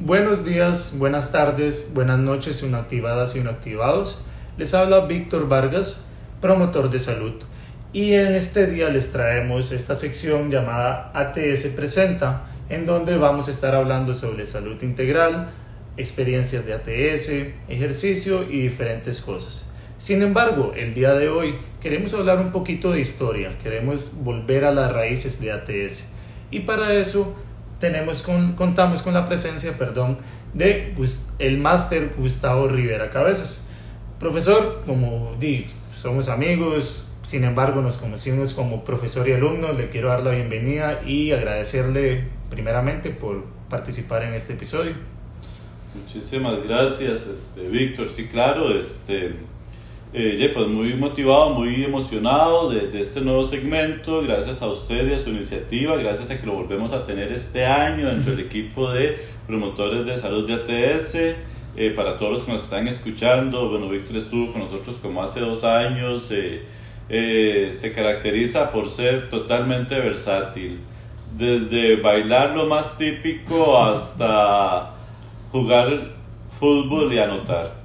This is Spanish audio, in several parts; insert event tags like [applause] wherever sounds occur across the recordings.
Buenos días, buenas tardes, buenas noches, inactivadas y inactivados. Les habla Víctor Vargas, promotor de salud. Y en este día les traemos esta sección llamada ATS Presenta, en donde vamos a estar hablando sobre salud integral, experiencias de ATS, ejercicio y diferentes cosas. Sin embargo, el día de hoy queremos hablar un poquito de historia, queremos volver a las raíces de ATS. Y para eso tenemos con, contamos con la presencia perdón, de el máster Gustavo Rivera Cabezas. Profesor, como di, somos amigos, sin embargo nos conocimos como profesor y alumno, le quiero dar la bienvenida y agradecerle primeramente por participar en este episodio. Muchísimas gracias, este, Víctor. Sí, claro, este, eh, pues muy motivado, muy emocionado de, de, este nuevo segmento, gracias a usted y a su iniciativa, gracias a que lo volvemos a tener este año dentro del equipo de promotores de salud de ATS. Eh, para todos los que nos están escuchando, bueno, Víctor estuvo con nosotros como hace dos años, eh, se caracteriza por ser totalmente versátil, desde bailar lo más típico hasta jugar fútbol y anotar,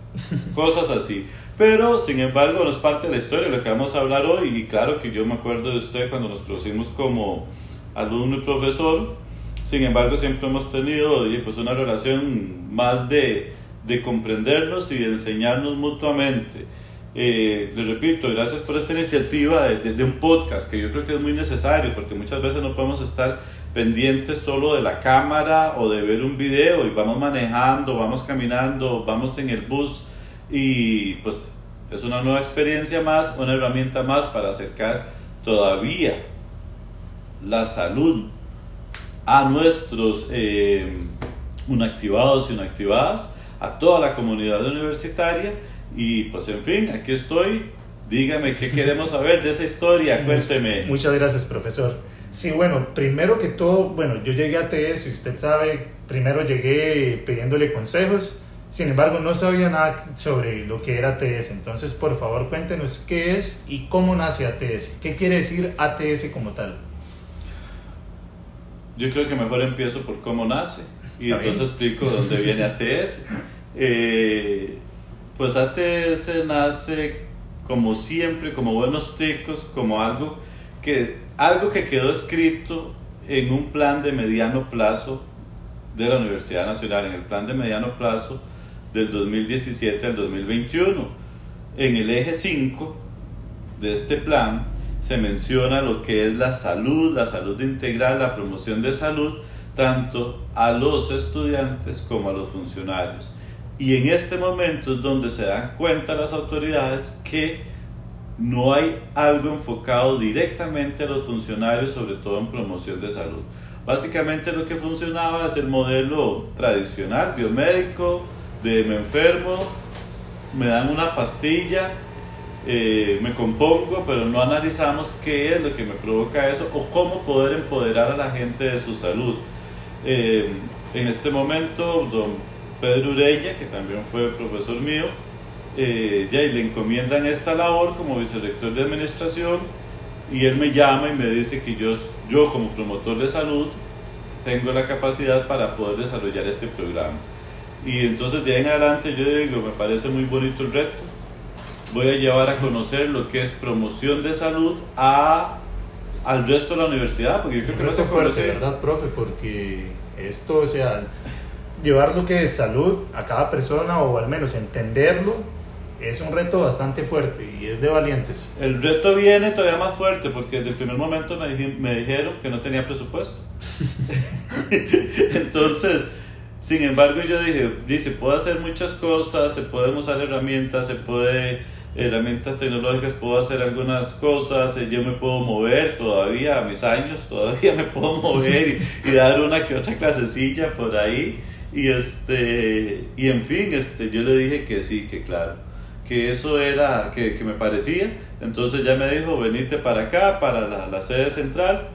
cosas así. Pero, sin embargo, no es parte de la historia de lo que vamos a hablar hoy. Y claro que yo me acuerdo de usted cuando nos conocimos como alumno y profesor. Sin embargo, siempre hemos tenido pues, una relación más de, de comprendernos y de enseñarnos mutuamente. Eh, les repito, gracias por esta iniciativa de, de, un podcast que yo creo que es muy necesario porque muchas veces no podemos estar pendientes solo de la cámara o de ver un video y vamos manejando, vamos caminando, vamos en el bus y pues es una nueva experiencia más, una herramienta más para acercar todavía la salud a nuestros eh, unactivados y unactivadas, a toda la comunidad universitaria y pues en fin, aquí estoy. Dígame qué [laughs] queremos saber de esa historia, cuénteme. Muchas gracias, profesor. Sí, bueno, primero que todo, bueno, yo llegué a TS y usted sabe, primero llegué pidiéndole consejos sin embargo, no sabía nada sobre lo que era ATS. Entonces, por favor, cuéntenos qué es y cómo nace ATS. ¿Qué quiere decir ATS como tal? Yo creo que mejor empiezo por cómo nace y entonces explico dónde viene ATS. Eh, pues ATS nace como siempre, como buenos ticos, como algo que, algo que quedó escrito en un plan de mediano plazo de la Universidad Nacional, en el plan de mediano plazo del 2017 al 2021. En el eje 5 de este plan se menciona lo que es la salud, la salud integral, la promoción de salud, tanto a los estudiantes como a los funcionarios. Y en este momento es donde se dan cuenta las autoridades que no hay algo enfocado directamente a los funcionarios, sobre todo en promoción de salud. Básicamente lo que funcionaba es el modelo tradicional, biomédico, de me enfermo, me dan una pastilla, eh, me compongo, pero no analizamos qué es lo que me provoca eso o cómo poder empoderar a la gente de su salud. Eh, en este momento, don Pedro Ureña, que también fue profesor mío, eh, ya le encomiendan esta labor como vicerrector de administración y él me llama y me dice que yo, yo como promotor de salud tengo la capacidad para poder desarrollar este programa. Y entonces de ahí en adelante yo digo, me parece muy bonito el reto. Voy a llevar a conocer lo que es promoción de salud a, al resto de la universidad, porque yo creo que no se fuerte, ¿verdad, profe? Porque esto, o sea, llevar lo que es salud a cada persona o al menos entenderlo es un reto bastante fuerte y es de valientes. El reto viene todavía más fuerte porque desde el primer momento me, me dijeron que no tenía presupuesto. [laughs] Entonces, sin embargo, yo dije, dice, puedo hacer muchas cosas, se pueden usar herramientas, se puede herramientas tecnológicas, puedo hacer algunas cosas, eh, yo me puedo mover todavía, a mis años [laughs] todavía me puedo mover y, dar una que otra clasecilla por ahí. Y este, y en fin, este, yo le dije que sí, que claro, que eso era, que, me parecía. Entonces ya me dijo, venite para acá, para la, la sede central.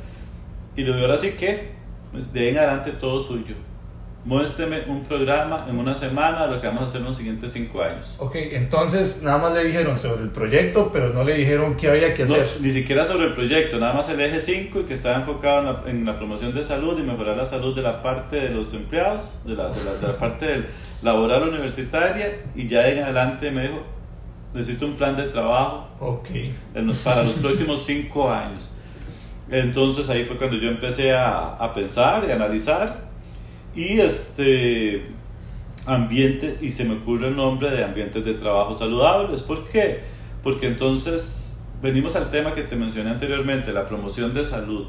Y le digo, ahora sí que, pues, de en adelante todo suyo muéstreme un programa en una semana lo que vamos a hacer en los siguientes cinco años. Ok, entonces nada más le dijeron sobre el proyecto, pero no le dijeron qué había que hacer. ni siquiera sobre el proyecto, nada más el eje 5 y que estaba enfocado en la, promoción de salud y mejorar la salud de la parte de los empleados, de la, de la, parte laboral universitaria y ya en adelante me dijo, necesito un plan de trabajo okay. para los próximos cinco años. Entonces ahí fue cuando yo empecé a, a pensar y analizar y este ambiente y se me ocurre el nombre de ambientes de trabajo saludables. ¿Por qué? Porque entonces venimos al tema que te mencioné anteriormente, la promoción de salud.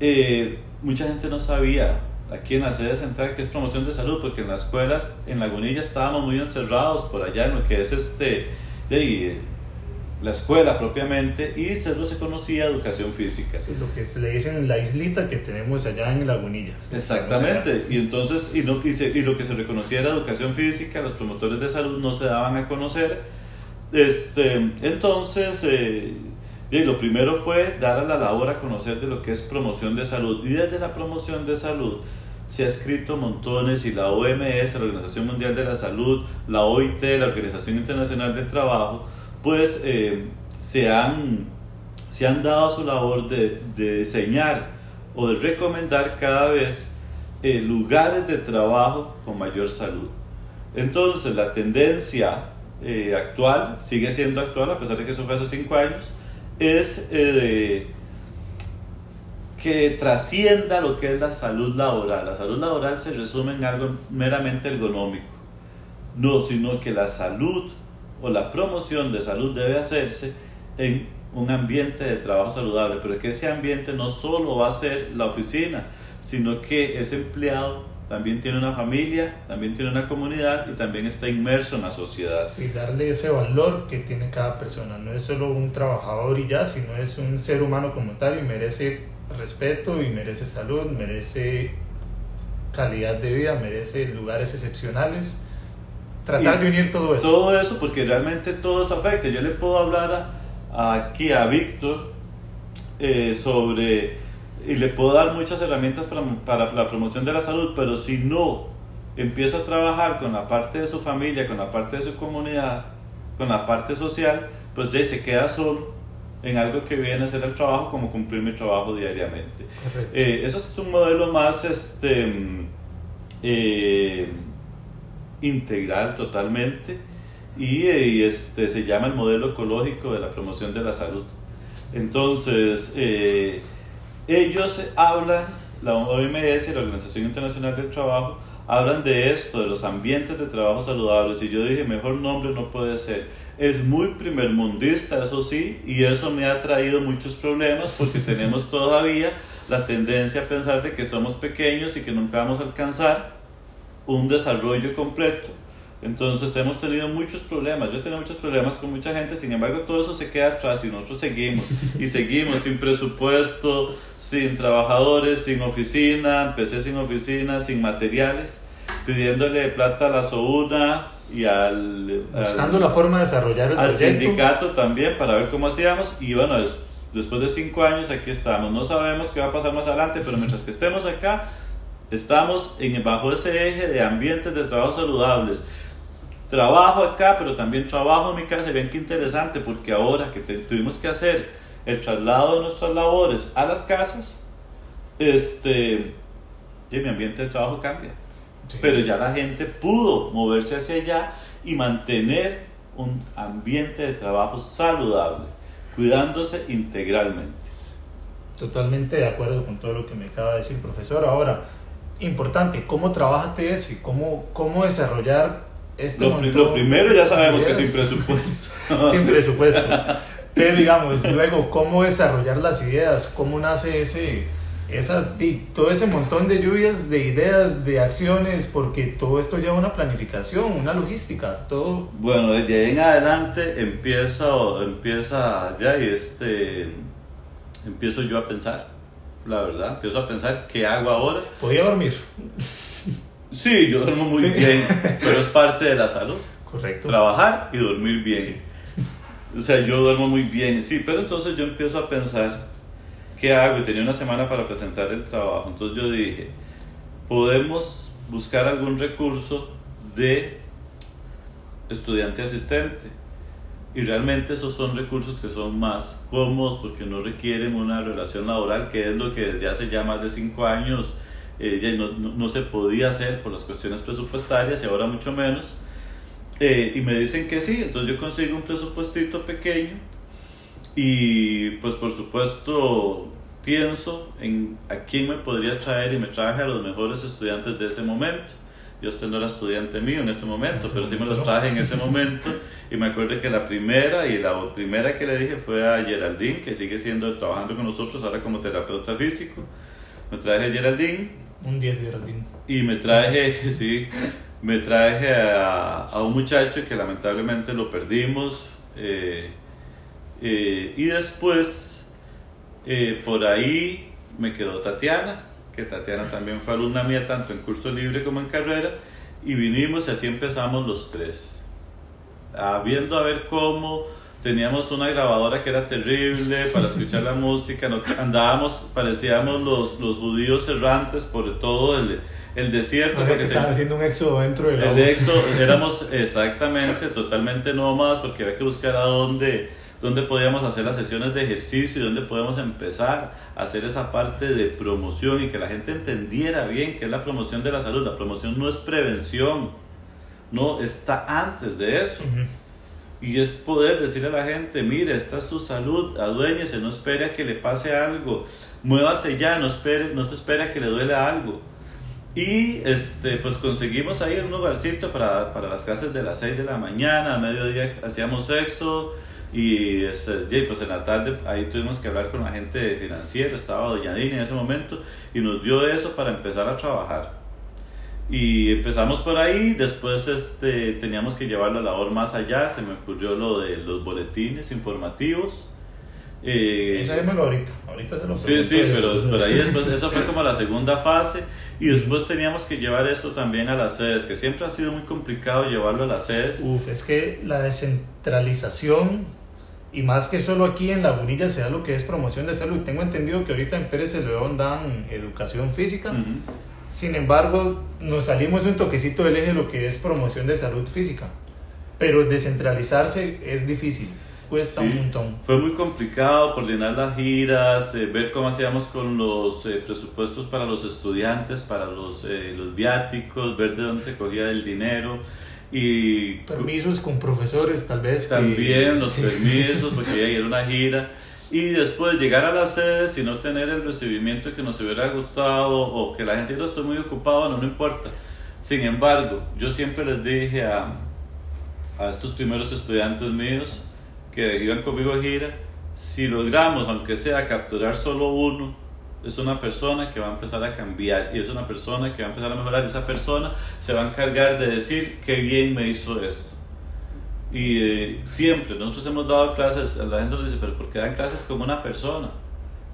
Eh, mucha gente no sabía aquí en la sede central que es promoción de salud, porque en las escuelas en Lagunilla estábamos muy encerrados por allá en lo que es este la escuela propiamente y solo se conocía educación física. Sí, lo que se le dicen la islita que tenemos allá en Lagunilla. Exactamente, y entonces, y, no, y, y, lo que se reconocía era educación física, los promotores de salud no se daban a conocer. Este, entonces, eh, y lo primero fue dar a la labor a conocer de lo que es promoción de salud. Y desde la promoción de salud se ha escrito montones y la OMS, la Organización Mundial de la Salud, la OIT, la Organización Internacional del Trabajo, pues eh, se, han, se han dado su labor de, de diseñar o de recomendar cada vez eh, lugares de trabajo con mayor salud. Entonces la tendencia eh, actual, sigue siendo actual a pesar de que eso fue hace cinco años, es que trascienda lo que es la salud laboral. La salud laboral se resume en algo meramente ergonómico. No, sino que la salud o la promoción de salud debe hacerse en un ambiente de trabajo saludable, pero que ese ambiente no solo va a ser la oficina, sino que ese empleado también tiene una familia, también tiene una comunidad y también está inmerso en la sociedad. Sí, darle ese valor que tiene cada persona, no es solo un trabajador y ya, sino es un ser humano como tal y merece respeto y merece salud, merece calidad de vida, merece lugares excepcionales tratar de unir todo eso. Todo eso, porque realmente todo eso afecta. Yo le puedo hablar aquí a Víctor eh, sobre, y le puedo dar muchas herramientas para, para la promoción de la salud, pero si no empiezo a trabajar con la parte de su familia, con la parte de su comunidad, con la parte social, pues se queda solo en algo que viene a ser el trabajo como cumplir mi trabajo diariamente. Eh, eso es un modelo más este, eh, integral totalmente y, este, se llama el modelo ecológico de la promoción de la salud. Entonces, eh, ellos hablan, la OMS, la Organización Internacional del Trabajo, hablan de esto, de los ambientes de trabajo saludables, y yo dije, mejor nombre no puede ser. Es muy primermundista, eso sí, y eso me ha traído muchos problemas porque tenemos todavía la tendencia a pensar de que somos pequeños y que nunca vamos a alcanzar un desarrollo completo. Entonces hemos tenido muchos problemas, yo he tenido muchos problemas con mucha gente, sin embargo todo eso se queda atrás y nosotros seguimos. Y seguimos sin presupuesto, sin trabajadores, sin oficina, empecé sin oficina, sin materiales, pidiéndole plata a la SOUNA y al... Buscando la forma de desarrollar el Al sindicato también para ver cómo hacíamos. Y bueno, después de cinco años aquí estamos, no sabemos qué va a pasar más adelante, pero mientras que estemos acá Estamos en, bajo ese eje de ambientes de trabajo saludables. Trabajo acá, pero también trabajo en mi casa. Ven qué interesante, porque ahora que tuvimos que hacer el traslado de nuestras labores a las casas, este, y mi ambiente de trabajo cambia. Pero ya la gente pudo moverse hacia allá y mantener un ambiente de trabajo saludable, cuidándose integralmente. Totalmente de acuerdo con todo lo que me acaba de decir, profesor. Ahora, importante, ¿cómo trabaja TS? ¿Cómo, cómo desarrollar este lo, lo primero ya sabemos que [laughs] sin presupuesto. sin presupuesto. Pero digamos, luego, ¿cómo desarrollar las ideas? ¿Cómo nace ese, esa, todo ese montón de lluvias de ideas, de acciones? Porque todo esto lleva una planificación, una logística, todo. Bueno, desde ahí en adelante empieza, empieza ya y este, empiezo yo a pensar la verdad. Empiezo a pensar, ¿qué hago ahora? ¿Podía dormir? Sí, yo duermo muy bien, pero es parte de la salud. Correcto. Trabajar y dormir bien. O sea, yo duermo muy bien, sí, pero entonces yo empiezo a pensar, ¿qué hago? Y tenía una semana para presentar el trabajo. Entonces yo dije, podemos buscar algún recurso de estudiante asistente. Y realmente esos son recursos que son más cómodos porque no requieren una relación laboral, que es lo que desde hace ya más de cinco años eh, ya no, no, se podía hacer por las cuestiones presupuestarias y ahora mucho menos. Eh, y me dicen que sí, entonces yo consigo un presupuestito pequeño y pues por supuesto pienso en a quién me podría traer y me traje a los mejores estudiantes de ese momento. Yo usted no era estudiante mío en ese momento, pero sí me los traje en ese [laughs] momento. Y me acuerdo que la primera y la primera que le dije fue a Geraldine, que sigue siendo trabajando con nosotros ahora como terapeuta físico. Me traje a Geraldine. Un 10 Geraldine. Y me traje, [laughs] sí, me traje a, a un muchacho que lamentablemente lo perdimos. Eh, eh, y después, eh, por ahí me quedó Tatiana, que Tatiana también fue alumna mía tanto en curso libre como en carrera, y vinimos y así empezamos los tres. Ah, viendo a ver cómo teníamos una grabadora que era terrible para escuchar la [laughs] música, no, andábamos, parecíamos los, los judíos errantes por todo el, el desierto. Porque estaban haciendo un éxodo dentro del El éxodo, [laughs] éramos exactamente, totalmente nómadas porque había que buscar a dónde dónde podíamos hacer las sesiones de ejercicio y dónde podemos empezar a hacer esa parte de promoción y que la gente entendiera bien qué es la promoción de la salud. La promoción no es prevención, no está antes de eso. Y es poder decirle a la gente, mire, esta es su salud, aduéñese, no espere a que le pase algo, muévase ya, no, espere, no se espera a que le duele algo. Y este, pues conseguimos ahí un lugarcito para, para las clases de las 6 de la mañana, a mediodía hacíamos sexo, y este, pues en la tarde ahí tuvimos que hablar con la gente financiera, estaba Doña Dina en ese momento y nos dio eso para empezar a trabajar. Y empezamos por ahí, después este, teníamos que llevar la labor más allá, se me ocurrió lo de los boletines informativos. Eh, eso ahorita, ahorita se lo Sí, sí, pero, pero ahí después, esa fue como la [laughs] segunda fase y después teníamos que llevar esto también a las sedes, que siempre ha sido muy complicado llevarlo a las sedes. Uf, es que la descentralización y más que solo aquí en la Bonilla sea lo que es promoción de salud. Tengo entendido que ahorita en Pérez León dan educación física. Sin embargo, nos salimos un toquecito del eje de lo que es promoción de salud física. Pero descentralizarse es difícil, cuesta un montón. Fue muy complicado coordinar las giras, eh, ver cómo hacíamos con los eh, presupuestos para los estudiantes, para los, eh, los viáticos, ver de dónde se cogía el dinero. Y permisos con profesores, tal vez. También los [laughs] permisos, porque ya era una gira. Y después llegar a las sedes y no tener el recibimiento que nos hubiera gustado o que la gente diga, estoy muy ocupado, no, no importa. Sin embargo, yo siempre les dije a, a estos primeros estudiantes míos que iban conmigo a gira, si logramos, aunque sea capturar solo uno, es una persona que va a empezar a cambiar y es una persona que va a empezar a mejorar. Esa persona se va a encargar de decir qué bien me hizo esto. Y eh, siempre, nosotros hemos dado clases, la gente nos dice, pero ¿por qué dan clases como una persona?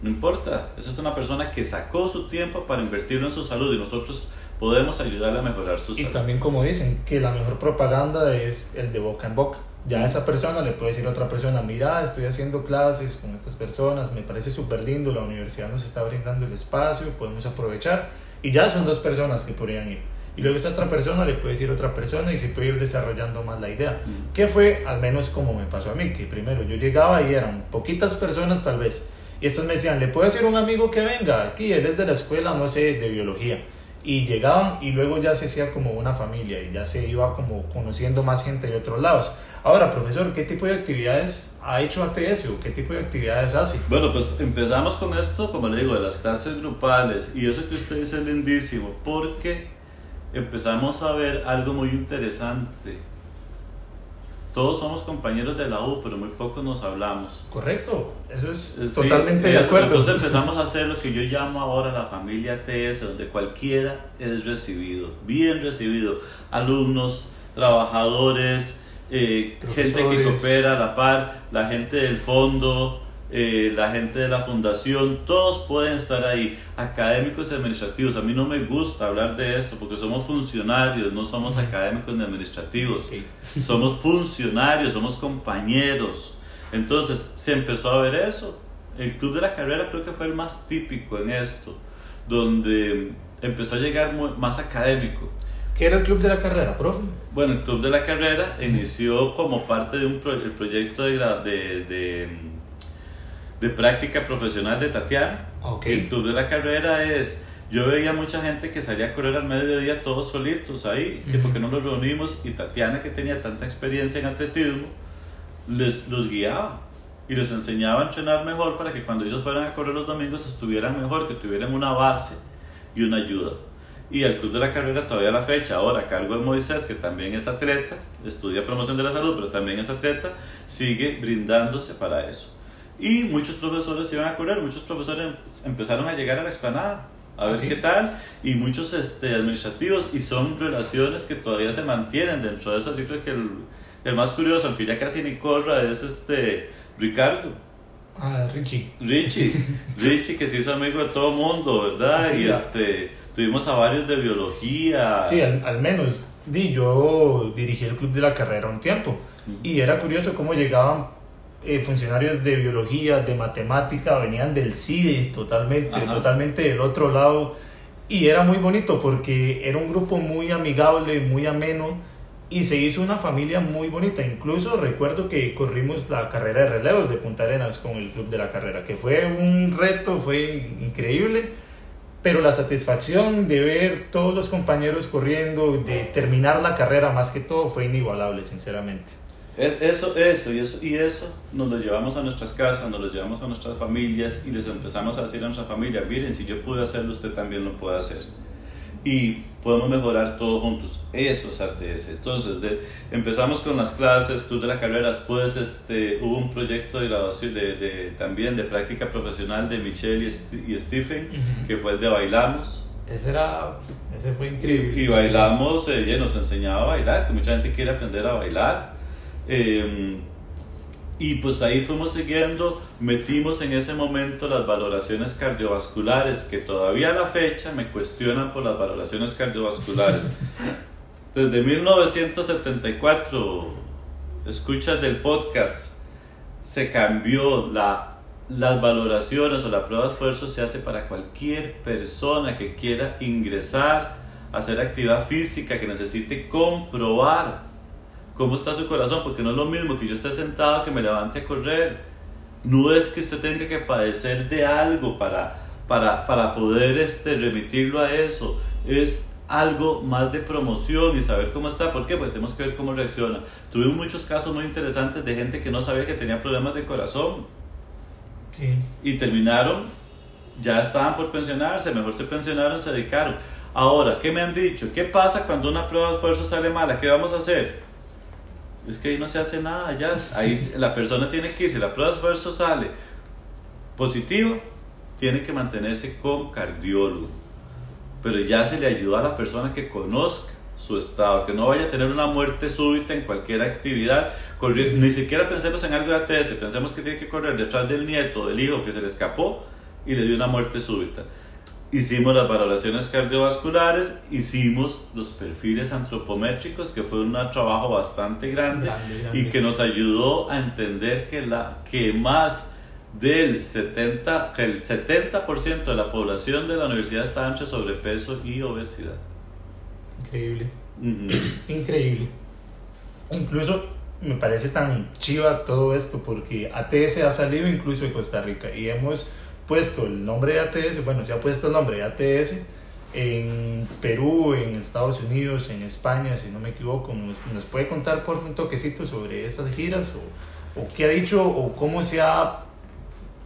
No importa, esa es una persona que sacó su tiempo para invertirlo en su salud y nosotros podemos ayudarle a mejorar su salud. Y también como dicen, que la mejor propaganda es el de boca en boca ya esa persona le puede decir a otra persona, mira, estoy haciendo clases con estas personas, me parece súper lindo, la universidad nos está brindando el espacio, podemos aprovechar, y ya son dos personas que podrían ir. Y luego esa otra persona le puede decir a otra persona y se puede ir desarrollando más la idea. Mm. Que fue al menos como me pasó a mí, que primero yo llegaba y eran poquitas personas tal vez, y estos me decían, le puedo decir a un amigo que venga aquí, él es de la escuela, no sé, de biología y llegaban y luego ya se hacía como una familia y ya se iba como conociendo más gente de otros lados. Ahora, profesor, ¿qué tipo de actividades ha hecho ATS o qué tipo de actividades hace? Bueno, pues empezamos con esto, como le digo, de las clases grupales y eso que usted dice es lindísimo porque empezamos a ver algo muy interesante todos somos compañeros de la U, pero muy poco nos hablamos. Correcto, eso es totalmente de acuerdo. Entonces [laughs] empezamos a hacer lo que yo llamo ahora la familia TS, donde cualquiera es recibido, bien recibido, alumnos, trabajadores, eh, gente que coopera a la par, la gente del fondo, eh, la gente de la fundación, todos pueden estar ahí, académicos y administrativos. A mí no me gusta hablar de esto porque somos funcionarios, no somos académicos ni administrativos, [laughs] somos funcionarios, somos compañeros. Entonces se empezó a ver eso. El club de la carrera creo que fue el más típico en esto, donde empezó a llegar más académico. ¿Qué era el Club de la Carrera, profe? Bueno, el Club de la Carrera inició como parte de un el proyecto de, de, de, de, práctica profesional de Tatiana. Okay. El Club de la Carrera es... Yo veía mucha gente que salía a correr al mediodía todos solitos ahí, que porque no nos reunimos y Tatiana que tenía tanta experiencia en atletismo, les los guiaba y les enseñaba a entrenar mejor para que cuando ellos fueran a correr los domingos estuvieran mejor, que tuvieran una base y una ayuda y el Club de la Carrera todavía a la fecha, ahora a cargo de Moisés, que también es atleta, estudia promoción de la salud, pero también es atleta, sigue brindándose para eso. Y muchos profesores iban a correr, muchos profesores empezaron a llegar a la explanada a ver ¿Ah, qué tal, y muchos este, administrativos, y son relaciones que todavía se mantienen dentro de esas. Yo creo que el, el más curioso, aunque ya casi ni corra, es este Ricardo Ah, Richie. Richie, [laughs] Richie que se hizo amigo de todo mundo, ¿verdad? y este, tuvimos a varios de biología. Sí, al, menos. Di, yo dirigí el club de la carrera un tiempo y era curioso cómo llegaban eh, funcionarios de biología, de matemática, venían del CIDE totalmente, totalmente del otro lado y era muy bonito porque era un grupo muy amigable, muy ameno y se hizo una familia muy bonita. Incluso recuerdo que corrimos la carrera de relevos de Punta Arenas con el club de la carrera, que fue un reto, fue increíble, pero la satisfacción de ver todos los compañeros corriendo, de terminar la carrera más que todo, fue inigualable, sinceramente. Eso, eso y eso y eso nos lo llevamos a nuestras casas, nos lo llevamos a nuestras familias y les empezamos a decir a nuestra familia, miren, si yo pude hacerlo, usted también lo puede hacer y podemos mejorar todos juntos. Eso es ATS. Entonces, empezamos con las clases, tú de las carreras, pues este, hubo un proyecto de graduación de, de, también de práctica profesional de Michelle y, Stephen, que fue el de Bailamos. Ese, era, ese fue increíble. Y, bailamos, ella nos enseñaba a bailar, que mucha gente quiere aprender a bailar. Eh, y pues ahí fuimos siguiendo, metimos en ese momento las valoraciones cardiovasculares, que todavía a la fecha me cuestionan por las valoraciones cardiovasculares. [laughs] Desde 1974, escuchas del podcast, se cambió la, las valoraciones o la prueba de esfuerzo se hace para cualquier persona que quiera ingresar hacer actividad física, que necesite comprobar cómo está su corazón, porque no es lo mismo que yo esté sentado que me levante a correr. No es que usted tenga que padecer de algo para, para, para poder este, remitirlo a eso. Es algo más de promoción y saber cómo está. ¿Por qué? Porque tenemos que ver cómo reacciona. Tuvimos muchos casos muy interesantes de gente que no sabía que tenía problemas de corazón. Sí. Y terminaron, ya estaban por pensionarse, mejor se pensionaron, se dedicaron. Ahora, ¿qué me han dicho? ¿Qué pasa cuando una prueba de esfuerzo sale mala? ¿Qué vamos a hacer? Es que ahí no se hace nada, ya. Ahí [laughs] la persona tiene que ir, si la prueba de esfuerzo sale positivo, tiene que mantenerse con cardiólogo. Pero ya se le ayuda a la persona que conozca su estado, que no vaya a tener una muerte súbita en cualquier actividad. ni siquiera pensemos en algo de ATS, pensemos que tiene que correr detrás del nieto, del hijo que se le escapó y le dio una muerte súbita hicimos las valoraciones cardiovasculares, hicimos los perfiles antropométricos, que fue un trabajo bastante grande, y que nos ayudó a entender que, la, que más del 70, que el 70% de la población de la universidad está entre sobrepeso y obesidad. Increíble. [coughs] Increíble. Incluso me parece tan chiva todo esto porque ATS ha salido incluso de Costa Rica y hemos puesto el nombre de ATS, bueno, se ha puesto el nombre de ATS en Perú, en Estados Unidos, en España, si no me equivoco. ¿Nos, puede contar por un toquecito sobre esas giras o, o, qué ha dicho o cómo se ha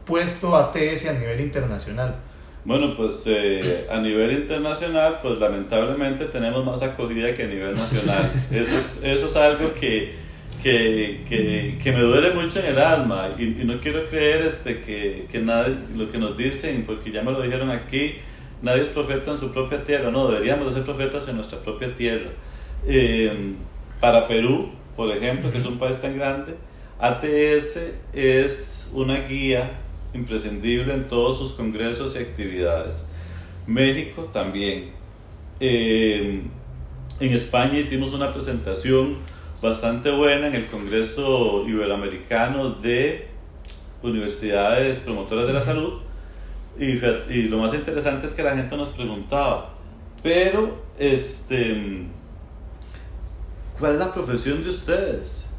puesto ATS a nivel internacional? Bueno, pues eh, a nivel internacional, pues lamentablemente tenemos más acogida que a nivel nacional. [laughs] Eso es, eso es algo que que, que, que, me duele mucho en el alma y, no quiero creer este, que, que nadie, lo que nos dicen, porque ya me lo dijeron aquí, nadie es profeta en su propia tierra, no, deberíamos ser profetas en nuestra propia tierra. Eh, para Perú, por ejemplo, que es un país tan grande, ATS es una guía imprescindible en todos sus congresos y actividades. México también. Eh, en España hicimos una presentación bastante buena en el Congreso Iberoamericano de Universidades Promotoras de la Salud. Y, y, lo más interesante es que la gente nos preguntaba, Pero, este, ¿cuál es la profesión de ustedes?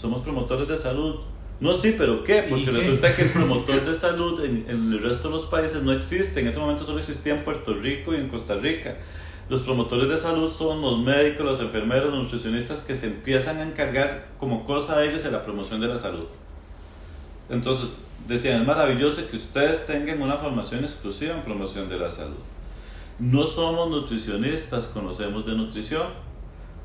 Somos promotores de salud. No, sí, pero ¿qué? Porque resulta que el [laughs] promotor de salud en, en, el resto de los países no existe. En ese momento solo existía en Puerto Rico y en Costa Rica. Los promotores de salud son los médicos, los enfermeros, los nutricionistas que se empiezan a encargar como cosa de ellos en la promoción de la salud. Entonces, decían, es maravilloso que ustedes tengan una formación exclusiva en promoción de la salud. No somos nutricionistas, conocemos de nutrición.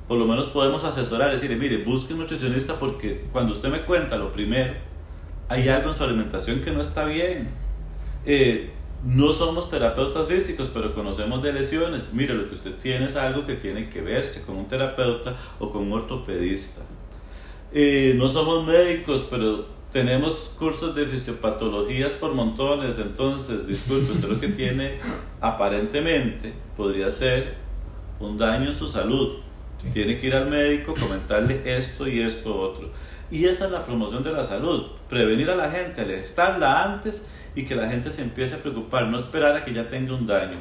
Por lo menos podemos asesorar, decirle, mire, busque un nutricionista porque cuando usted me cuenta lo primero, hay algo en su alimentación que no está bien. Eh, no somos terapeutas físicos, pero conocemos de lesiones. Mire, lo que usted tiene es algo que tiene que verse con un terapeuta o con un ortopedista. Eh, no somos médicos, pero tenemos cursos de fisiopatologías por montones, entonces, disculpe, usted lo que tiene aparentemente podría ser un daño en su salud. Tiene que ir al médico, comentarle esto y esto otro. Y esa es la promoción de la salud, prevenir a la gente, alertarla antes y que la gente se empiece a preocupar, no esperar a que ya tenga un daño.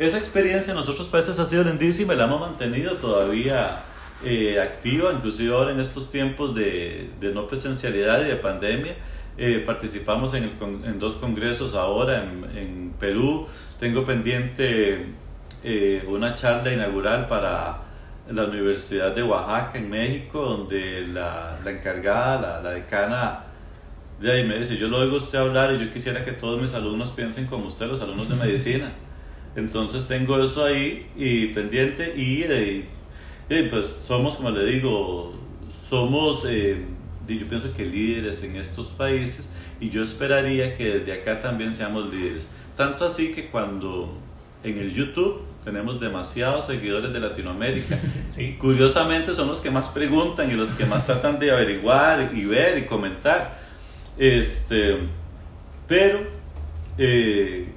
Esa experiencia en los otros países ha sido lindísima y la hemos mantenido todavía eh, activa, inclusive ahora en estos tiempos de, de no presencialidad y de pandemia. Eh, participamos en, en, dos congresos ahora en, en Perú. Tengo pendiente eh, una charla inaugural para la Universidad de Oaxaca en México, donde la, la encargada, la, la decana, de ahí me dice, yo lo oigo usted hablar y yo quisiera que todos mis alumnos piensen como usted, los alumnos de medicina. [laughs] Entonces tengo eso ahí y pendiente y de, pues somos, como le digo, somos, eh, yo pienso que líderes en estos países y yo esperaría que desde acá también seamos líderes. Tanto así que cuando en el YouTube tenemos demasiados seguidores de Latinoamérica. [laughs] Sí. Curiosamente son los que más preguntan y los que más tratan de averiguar y ver y comentar. Este, pero eh,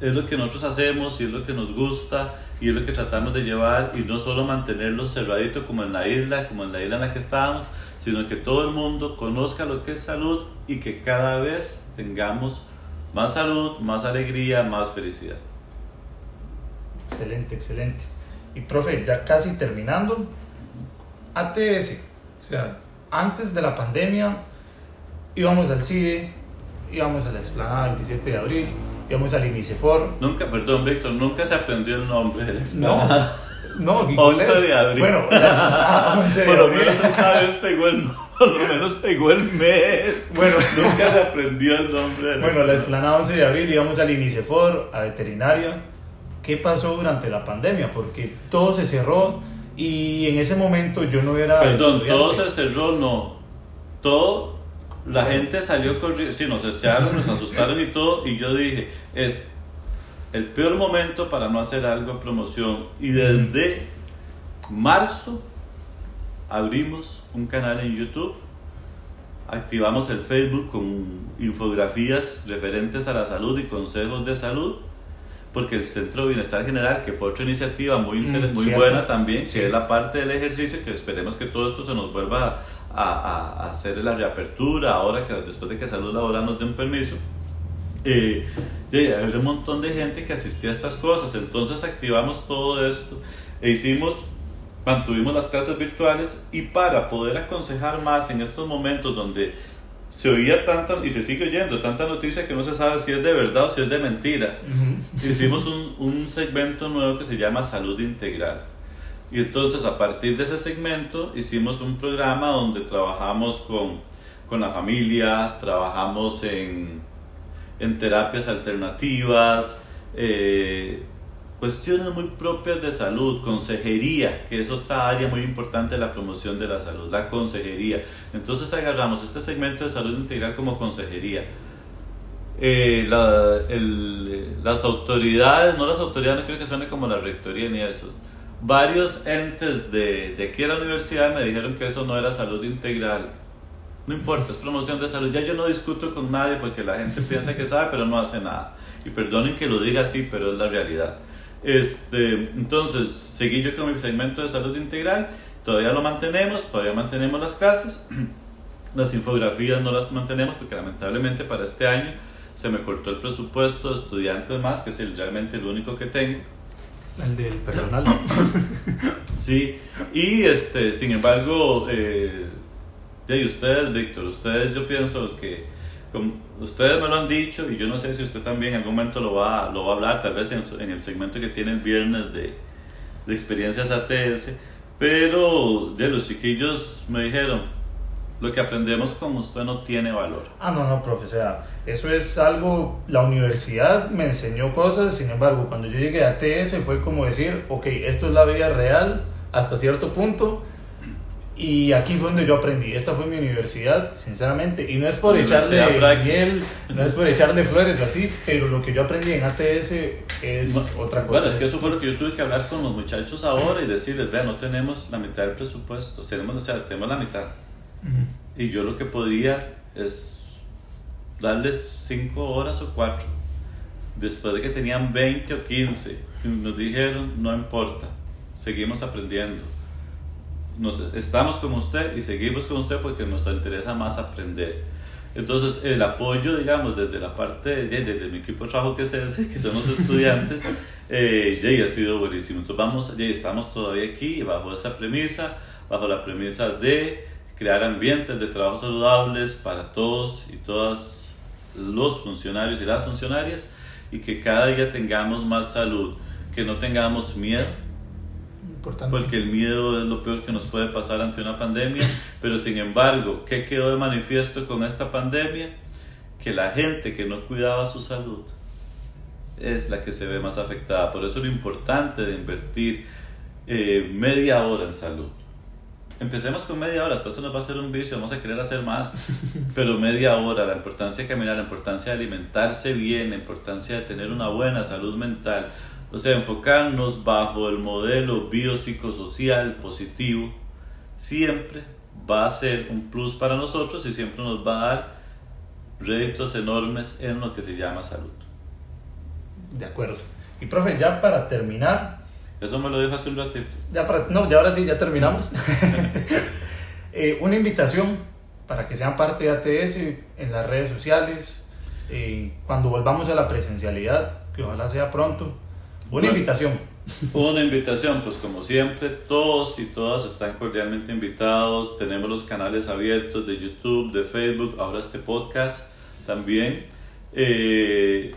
es lo que nosotros hacemos y es lo que nos gusta y es lo que tratamos de llevar y no solo mantenerlo cerradito como en la isla, como en la isla en la que estábamos, sino que todo el mundo conozca lo que es salud y que cada vez tengamos más salud, más alegría, más felicidad. Excelente, excelente. Y profe, ya casi terminando, ATS, o sea, antes de la pandemia íbamos al CIDE, íbamos a la explanada 27 de abril, íbamos al INICEFOR. Nunca, perdón, Víctor, nunca se aprendió el nombre de la explanada. No, [laughs] no 11 de abril. Bueno, ah, 11 de por lo menos esta vez pegó el [laughs] por lo menos pegó el mes. Bueno, nunca se aprendió el nombre. De la bueno, la explanada 11 de abril íbamos al INICEFOR, a veterinaria. ¿Qué pasó durante la pandemia? Porque todo se cerró y en ese momento yo no era... Perdón, todo se cerró, no. Todo la gente salió corriendo, sí, nos echaron, nos asustaron y todo, y yo dije, es el peor momento para no hacer algo en promoción. Y desde marzo abrimos un canal en YouTube, activamos el Facebook con infografías referentes a la salud y consejos de salud, porque el Centro de Bienestar General, que fue otra iniciativa muy, mm, muy buena también, que es la parte del ejercicio, que esperemos que todo esto se nos vuelva a, a, hacer la reapertura, ahora que después de que Salud Laboral nos den permiso. Eh, había un montón de gente que asistía a estas cosas, entonces activamos todo esto e hicimos, mantuvimos las clases virtuales y para poder aconsejar más en estos momentos donde se oía tanta y se sigue oyendo tanta noticia que no se sabe si es de verdad o si es de mentira. Hicimos un, un segmento nuevo que se llama Salud Integral y entonces a partir de ese segmento hicimos un programa donde trabajamos con, con la familia, trabajamos en, en terapias alternativas, eh, cuestiones muy propias de salud, consejería, que es otra área muy importante de la promoción de la salud, la consejería. Entonces agarramos este segmento de salud integral como consejería. Eh, las autoridades, no las autoridades, no creo que suene como la rectoría ni eso, varios entes de, de aquí a la universidad me dijeron que eso no era salud integral. No importa, es promoción de salud. Ya yo no discuto con nadie porque la gente piensa que sabe, pero no hace nada. Y perdonen que lo diga así, pero es la realidad. Este, entonces, seguí yo con mi segmento de salud integral. Todavía lo mantenemos, todavía mantenemos las casas. [clears throat] Las infografías no las mantenemos porque lamentablemente para este año se me cortó el presupuesto de estudiantes más, que es el, realmente el único que tengo. El del personal. [laughs] sí, y este, sin embargo, eh, y ustedes, Víctor, ustedes yo pienso que ustedes me lo han dicho y yo no sé si usted también en algún momento lo va, lo va a hablar, tal vez en, en el segmento que tiene el viernes de, de experiencias ATS, pero de los chiquillos me dijeron, lo que aprendemos con usted no tiene valor. Ah, no, no, profe, o sea, eso es algo, la universidad me enseñó cosas, sin embargo, cuando yo llegué a ATS fue como decir, ok, esto es la vida real hasta cierto punto, y aquí fue donde yo aprendí. Esta fue mi universidad, sinceramente. Y no es por echarle miel, no es por echarle flores o así, pero lo que yo aprendí en ATS es otra cosa. Bueno, es que eso fue lo que yo tuve que hablar con los muchachos ahora y decirles, vean, no tenemos la mitad del presupuesto, tenemos, o sea, tenemos la mitad. Y yo lo que podría es darles 5 horas o 4. Después de que tenían 20 o 15, nos dijeron, no importa, seguimos aprendiendo nos, estamos con usted y seguimos con usted porque nos interesa más aprender. Entonces, el apoyo, digamos, desde la parte, de, desde mi equipo de trabajo que es ese, que son los [laughs] estudiantes, eh, ya ha sido buenísimo. Entonces, vamos, ya estamos todavía aquí bajo esa premisa, bajo la premisa de crear ambientes de trabajo saludables para todos y todas los funcionarios y las funcionarias y que cada día tengamos más salud, que no tengamos miedo porque el miedo es lo peor que nos puede pasar ante una pandemia, [laughs] pero sin embargo, ¿qué quedó de manifiesto con esta pandemia? Que la gente que no cuidaba su salud es la que se ve más afectada. Por eso lo importante de invertir eh, media hora en salud. Empecemos con media hora, después nos va a hacer un vicio, vamos a querer hacer más, [laughs] pero media hora, la importancia de caminar, la importancia de alimentarse bien, la importancia de tener una buena salud mental, o sea, enfocarnos bajo el modelo biopsicosocial positivo siempre va a ser un plus para nosotros y siempre nos va a dar réditos enormes en lo que se llama salud. De acuerdo. Y profe, ya para terminar... Eso me lo dijo hace un ratito. Ya para, no, ya ahora sí, ya terminamos. [laughs] Eh, una invitación para que sean parte de ATS en las redes sociales, eh, cuando volvamos a la presencialidad, que ojalá sea pronto una invitación. Una invitación, pues como siempre, todos y todas están cordialmente invitados. Tenemos los canales abiertos de YouTube, de Facebook, ahora este podcast también. Eh,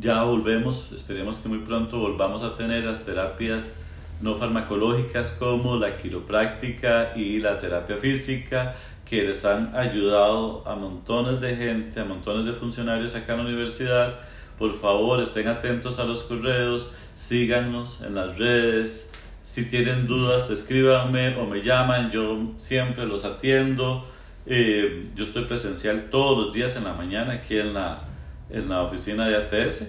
ya volvemos, esperemos que muy pronto volvamos a tener las terapias no farmacológicas como la quiropráctica y la terapia física que les han ayudado a montones de gente, a montones de funcionarios acá en la universidad por favor, estén atentos a los correos, síganos en las redes. Si tienen dudas, escríbanme o me llaman, yo siempre los atiendo. Eh, yo estoy presencial todos los días en la mañana aquí en la, en la oficina de ATS.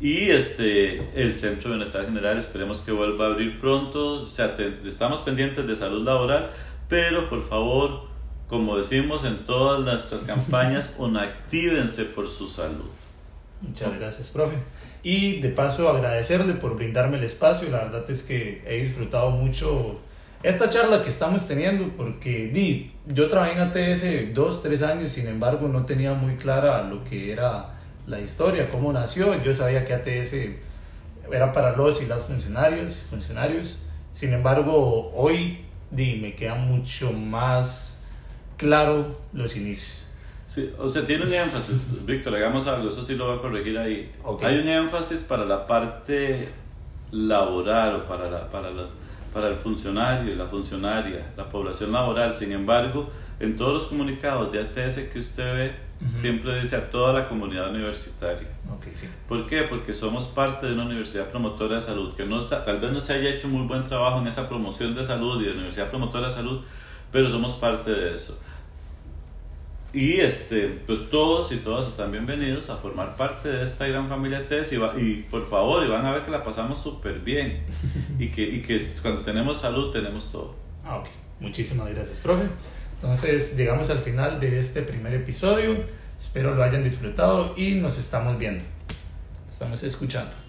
Y este, el Centro de Bienestar General esperemos que vuelva a abrir pronto. O sea, estamos pendientes de salud laboral, pero por favor, como decimos en todas nuestras campañas, [laughs] actívense por su salud. Muchas gracias, profe. Y de paso agradecerle por brindarme el espacio. La verdad es que he disfrutado mucho esta charla que estamos teniendo porque di, yo trabajé en ATS dos, tres años, sin embargo no tenía muy clara lo que era la historia, cómo nació. Yo sabía que ATS era para los y las funcionarios, funcionarios. Sin embargo, hoy di, me queda mucho más claro los inicios. Sí, o sea, tiene un énfasis, Víctor, hagamos algo, eso sí lo voy a corregir ahí. Hay un énfasis para la parte laboral o para, la, para, la, para el funcionario y la funcionaria, la población laboral. Sin embargo, en todos los comunicados de ATS que usted ve, siempre dice a toda la comunidad universitaria. Okay, sí. ¿Por qué? Porque somos parte de una universidad promotora de salud, que no tal vez no se haya hecho muy buen trabajo en esa promoción de salud y de universidad promotora de salud, pero somos parte de eso. Y este, pues todos y todas están bienvenidos a formar parte de esta gran familia TES y, y por favor, y van a ver que la pasamos súper bien [laughs] y que, y que cuando tenemos salud tenemos todo. Ah, ok. Muchísimas gracias, profe. Entonces, llegamos al final de este primer episodio. Espero lo hayan disfrutado y nos estamos viendo. Estamos escuchando.